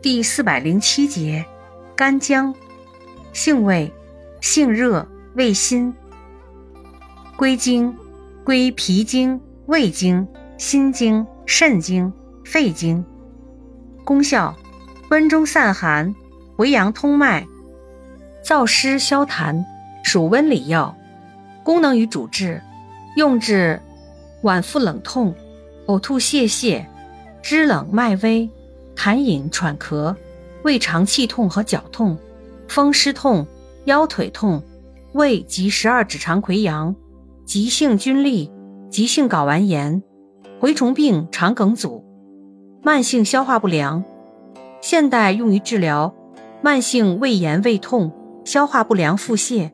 第四百零七节，干姜，性味，性热，味辛。归经，归脾经、胃经、心经、肾经、肺经。功效，温中散寒，回阳通脉，燥湿消痰，属温里药。功能与主治，用治脘腹冷痛、呕吐泄泻、肢冷脉微。痰饮、喘咳、胃肠气痛和绞痛、风湿痛、腰腿痛、胃及十二指肠溃疡、急性菌痢、急性睾丸炎、蛔虫病、肠梗阻、慢性消化不良。现代用于治疗慢性胃炎、胃痛、消化不良、腹泻、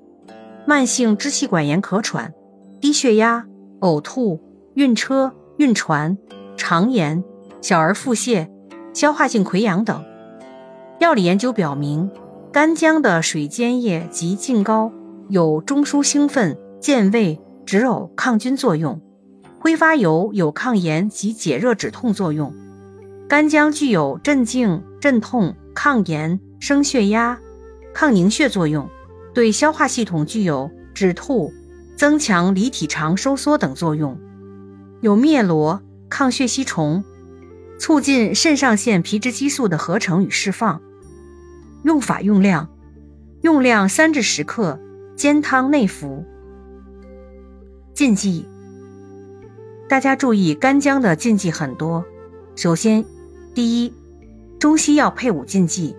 慢性支气管炎、咳喘、低血压、呕吐、晕车、晕船、肠炎、小儿腹泻。消化性溃疡等，药理研究表明，干姜的水煎液及浸膏有中枢兴奋、健胃、止呕、抗菌作用；挥发油有抗炎及解热止痛作用。干姜具有镇静、镇痛、抗炎、升血压、抗凝血作用，对消化系统具有止吐、增强离体肠收缩等作用，有灭螺、抗血吸虫。促进肾上腺皮质激素的合成与释放。用法用量：用量三至十克，煎汤内服。禁忌：大家注意，干姜的禁忌很多。首先，第一，中西药配伍禁忌，《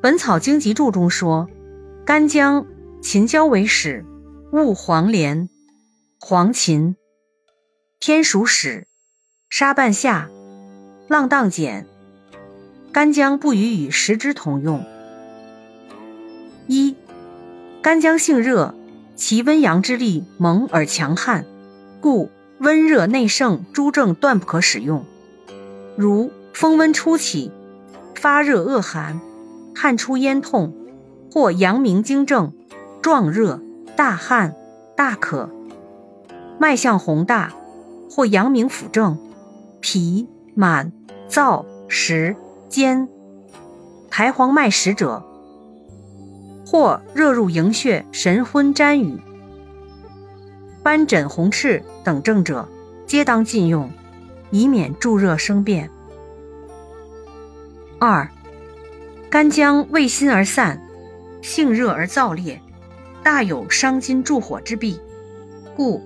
本草经集注》中说，干姜、秦椒为始，勿黄连、黄芩、天竺使。沙半夏、浪荡碱、干姜不宜与食之同用。一、干姜性热，其温阳之力猛而强悍，故温热内盛诸症断不可使用。如风温初起，发热恶寒，汗出咽痛，或阳明经症，壮热、大汗、大渴，脉象宏大，或阳明腑症。脾满燥实坚，苔黄脉实者，或热入营血、神昏沾雨、斑疹红赤等症者，皆当禁用，以免助热生变。二、干姜味辛而散，性热而燥烈，大有伤筋助火之弊，故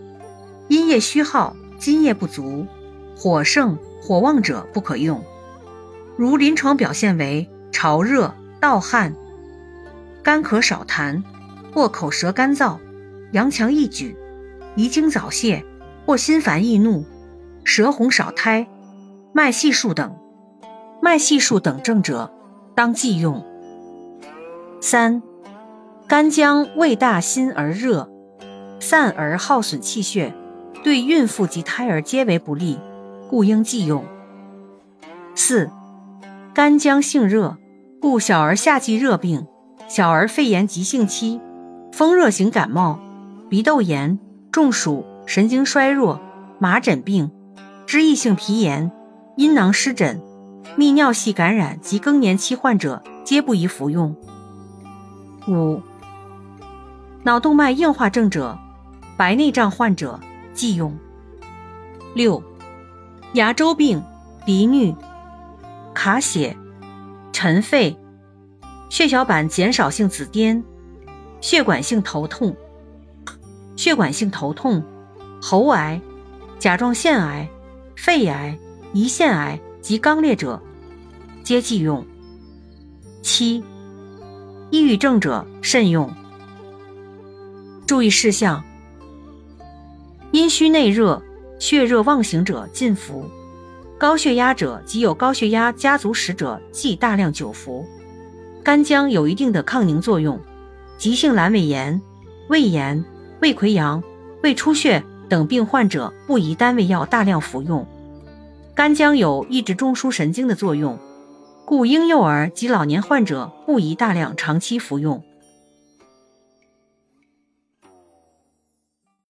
阴液虚耗、津液不足。火盛、火旺者不可用，如临床表现为潮热、盗汗、干咳少痰，或口舌干燥、阳强易举、遗精早泄，或心烦易怒、舌红少苔、脉细数等，脉细数等症者，当忌用。三、干姜味大辛而热，散而耗损气血，对孕妇及胎儿皆为不利。故应忌用。四、干姜性热，故小儿夏季热病、小儿肺炎急性期、风热型感冒、鼻窦炎、中暑、神经衰弱、麻疹病、脂溢性皮炎、阴囊湿疹、泌尿系感染及更年期患者皆不宜服用。五、脑动脉硬化症者、白内障患者忌用。六。牙周病、鼻衄、卡血、尘肺、血小板减少性紫癜、血管性头痛、血管性头痛、喉癌、甲状腺癌、肺癌、胰腺癌及肛裂者，皆忌用。七、抑郁症者慎用。注意事项：阴虚内热。血热妄行者禁服，高血压者及有高血压家族史者忌大量久服。干姜有一定的抗凝作用，急性阑尾炎、胃炎、胃溃疡、胃出血等病患者不宜单味药大量服用。干姜有抑制中枢神经的作用，故婴幼儿及老年患者不宜大量长期服用。